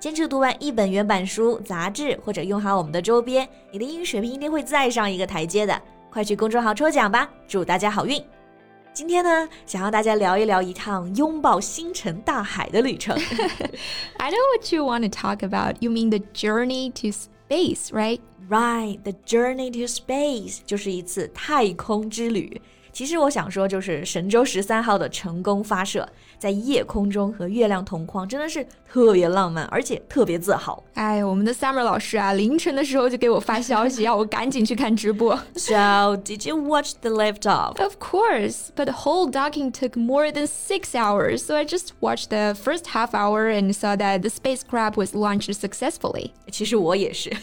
坚持读完一本原版书、杂志，或者用好我们的周边，你的英语水平一定会再上一个台阶的。快去公众号抽奖吧，祝大家好运！今天呢，想要大家聊一聊一趟拥抱星辰大海的旅程。I know what you want to talk about. You mean the journey to space, right? Right, the journey to space 就是一次太空之旅。其实我想说，就是神舟十三号的成功发射，在夜空中和月亮同框，真的是特别浪漫，而且特别自豪。哎，我们的 Summer 老师啊，凌晨的时候就给我发消息，要我赶紧去看直播。So did you watch the liftoff? Of course, but the whole docking took more than six hours, so I just watched the first half hour and saw that the spacecraft was launched successfully. 其实我也是。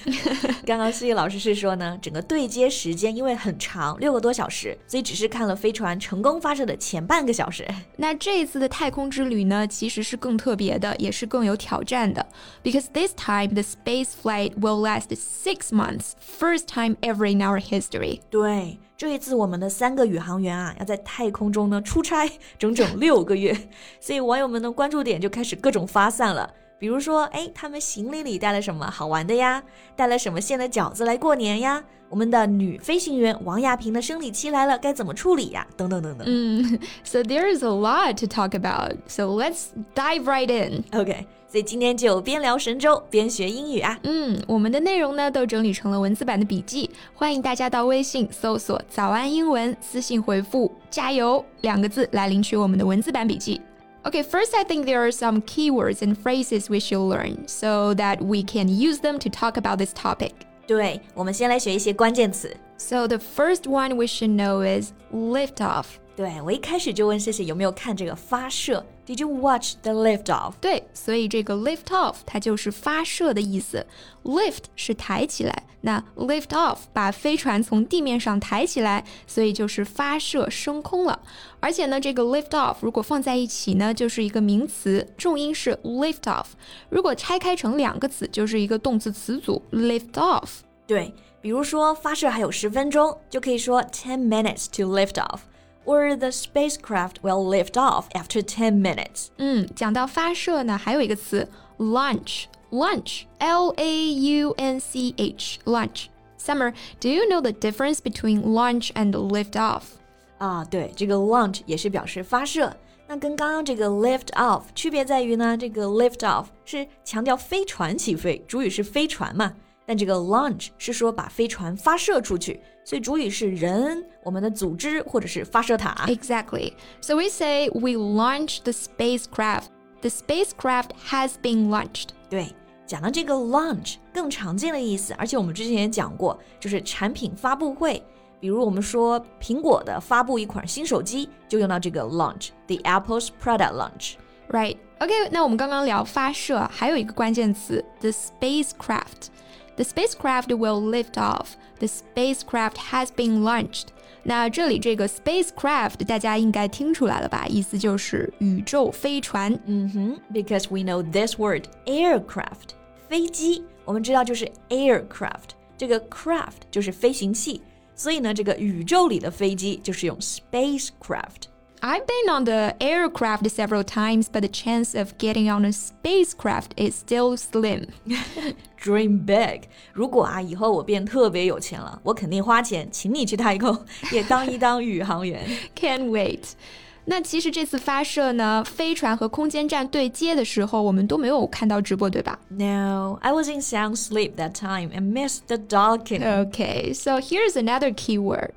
刚刚思怡老师是说呢，整个对接时间因为很长，六个多小时，所以只是看。 了飞船成功发射的前半个小时。那这一次的太空之旅呢，其实是更特别的，也是更有挑战的。Because this time the space flight will last six months, first time ever in our history. 对，这一次我们的三个宇航员啊，要在太空中呢出差整整六个月，所以网友们的关注点就开始各种发散了。比如说，哎，他们行李里带了什么好玩的呀？带了什么馅的饺子来过年呀？我们的女飞行员王亚平的生理期来了，该怎么处理呀？等等等等。嗯，So there is a lot to talk about. So let's dive right in. OK，所以今天就边聊神州边学英语啊。嗯，我们的内容呢都整理成了文字版的笔记，欢迎大家到微信搜索“早安英文”，私信回复“加油”两个字来领取我们的文字版笔记。Okay, first, I think there are some keywords and phrases we should learn so that we can use them to talk about this topic. 对，我们先来学一些关键词。So the first one we should know is lift off. 对我一开始就问谢谢有没有看这个发射？Did you watch the lift off？对，所以这个 lift off 它就是发射的意思。Lift 是抬起来，那 lift off 把飞船从地面上抬起来，所以就是发射升空了。而且呢，这个 lift off 如果放在一起呢，就是一个名词，重音是 lift off。如果拆开成两个词，就是一个动词词组 lift off。对，比如说发射还有十分钟，就可以说 ten minutes to lift off。or the spacecraft will lift off after 10 minutes. 嗯，讲到发射呢，还有一个词 launch lunch L A U N C H lunch. Summer, do you know the difference between launch and lift off? 啊，对，这个 launch 也是表示发射。那跟刚刚这个 lift off 区别在于呢，这个 lift off 是强调飞船起飞，主语是飞船嘛。 但这个 launch 是说把飞船发射出去，所以主语是人、我们的组织或者是发射塔。Exactly. So we say we launched the spacecraft. The spacecraft has been launched. 对，讲到这个 launch 更常见的意思，而且我们之前也讲过，就是产品发布会。比如我们说苹果的发布一款新手机，就用到这个 launch，the Apple's product launch。Right. OK，那我们刚刚聊发射，还有一个关键词，the spacecraft。 The spacecraft will lift off. The spacecraft has been launched. 那这里这个 spacecraft 大家应该听出来了吧？意思就是宇宙飞船。嗯哼，because we know this word aircraft 飞机，我们知道就是 aircraft，这个 craft 就是飞行器，所以呢，这个宇宙里的飞机就是用 spacecraft。 I've been on the aircraft several times, but the chance of getting on a spacecraft is still slim. Dream big！如果啊，以后我变特别有钱了，我肯定花钱请你去太空，也当一当宇航员。Can't wait！那其实这次发射呢，飞船和空间站对接的时候，我们都没有看到直播，对吧？No, I was in sound sleep that time and missed the docking. Okay, so here's another keyword: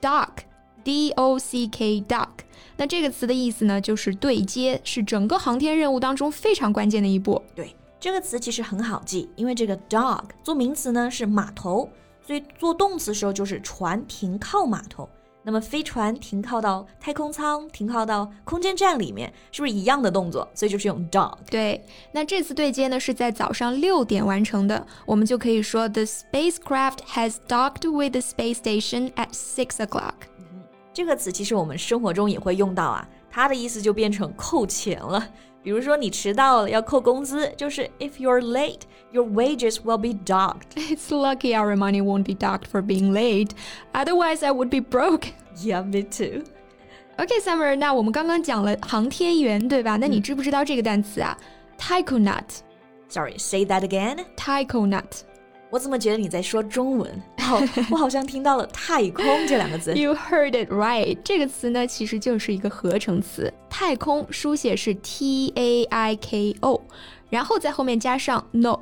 dock. D O C K dock。那这个词的意思呢，就是对接，是整个航天任务当中非常关键的一步。对，这个词其实很好记，因为这个 dock 做名词呢是码头，所以做动词时候就是船停靠码头。那么飞船停靠到太空舱、停靠到空间站里面，是不是一样的动作？所以就是用 dock。对，那这次对接呢是在早上六点完成的，我们就可以说 The spacecraft has docked with the space station at six o'clock。这个词其实我们生活中也会用到啊，它的意思就变成扣钱了。比如说你迟到了要扣工资，就是 If you're late, your wages will be docked. It's lucky our money won't be docked for being late, otherwise I would be broke. Yeah, me too. OK, Summer，那我们刚刚讲了航天员，对吧？那你知不知道这个单词啊？Taikonaut。Sorry, say that again. Taikonaut。我怎么觉得你在说中文？好，我好像听到了“太空”这两个字。You heard it right。这个词呢，其实就是一个合成词。太空书写是 T A I K O，然后在后面加上 not。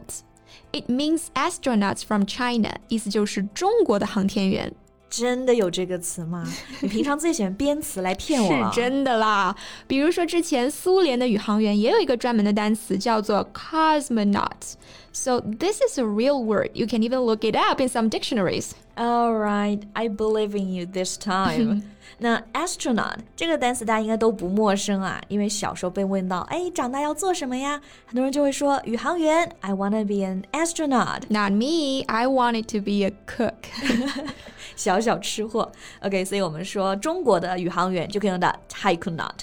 It means astronauts from China，意思就是中国的航天员。真的有这个词吗？你平常最喜欢编词来骗我是真的啦。比如说，之前苏联的宇航员也有一个专门的单词叫做 cosmonaut。So this is a real word. You can even look it up in some dictionaries. All right, I believe in you this time. 那 astronaut 这个单词大家应该都不陌生啊，因为小时候被问到，哎，长大要做什么呀？很多人就会说宇航员，I wanna be an astronaut. Not me, I wanted to be a cook. 小小吃货。OK，所以我们说中国的宇航员就可以用到 taikonaut。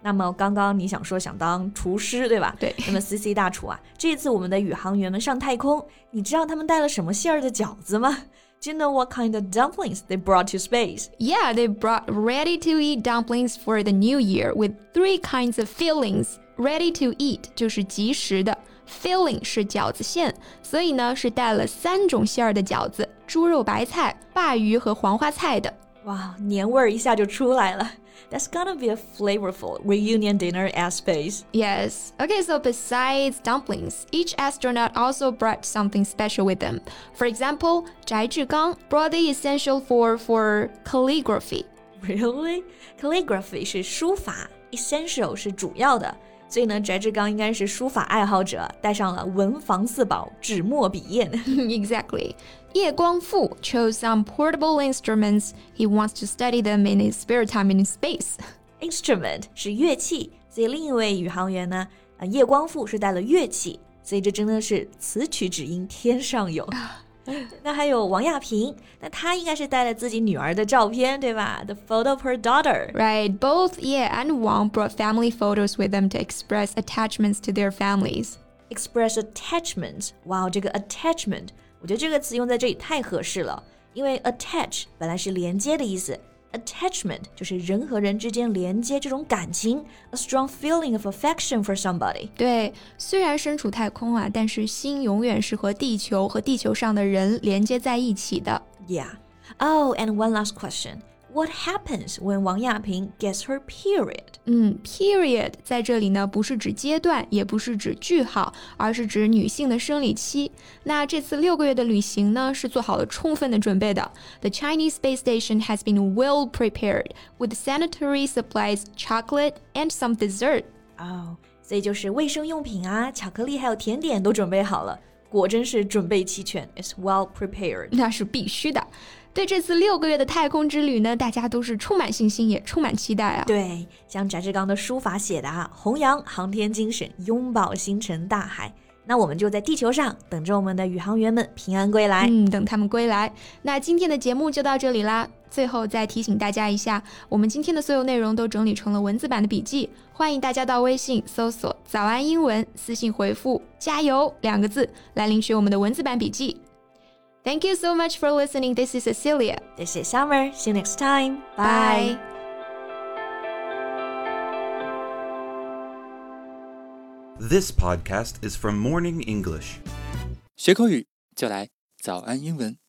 那么刚刚你想说想当厨师对吧？对。那么 C C 大厨啊，这次我们的宇航员们上太空，你知道他们带了什么馅儿的饺子吗？Do you know what kind of dumplings they brought to space? Yeah, they brought ready to eat dumplings for the new year with three kinds of fillings. Ready to eat 就是即食的，filling 是饺子馅，所以呢是带了三种馅儿的饺子：猪肉白菜、鲅鱼和黄花菜的。哇，年味儿一下就出来了。that's gonna be a flavorful reunion dinner at space. Yes. Okay, so besides dumplings, each astronaut also brought something special with them. For example, Zhai Zhigang brought the essential for for calligraphy. Really? Calligraphy 是书法，essential 是主要的。 所以呢，翟志刚应该是书法爱好者，带上了文房四宝纸墨笔砚。exactly. 叶光富 chose some portable instruments. He wants to study them in his spare time in space. Instrument 是乐器，所以另一位宇航员呢，呃，叶光富是带了乐器，所以这真的是此曲只应天上有。那还有王亚平，那她应该是带了自己女儿的照片，对吧？The photo of her daughter. Right. Both Ye and Wang brought family photos with them to express attachments to their families. Express attachments. 哇，这个 attachment，我觉得这个词用在这里太合适了，因为 attach 本来是连接的意思。 Attachment 就是人和人之间连接这种感情，a strong feeling of affection for somebody。对，虽然身处太空啊，但是心永远是和地球和地球上的人连接在一起的。Yeah. Oh, and one last question. What happens when Wang Yaping gets her period？嗯，period 在这里呢，不是指阶段，也不是指句号，而是指女性的生理期。那这次六个月的旅行呢，是做好了充分的准备的。The Chinese space station has been well prepared with sanitary supplies, chocolate, and some dessert. 哦，所以就是卫生用品啊，巧克力还有甜点都准备好了。果真是准备齐全，is well prepared。那是必须的。 对这次六个月的太空之旅呢，大家都是充满信心，也充满期待啊。对，像翟志刚的书法写的啊，弘扬航天精神，拥抱星辰大海。那我们就在地球上等着我们的宇航员们平安归来。嗯，等他们归来。那今天的节目就到这里啦。最后再提醒大家一下，我们今天的所有内容都整理成了文字版的笔记，欢迎大家到微信搜索“早安英文”，私信回复“加油”两个字来领取我们的文字版笔记。Thank you so much for listening. This is Cecilia. This is Summer. See you next time. Bye. This podcast is from Morning English. 学口语就来早安英文。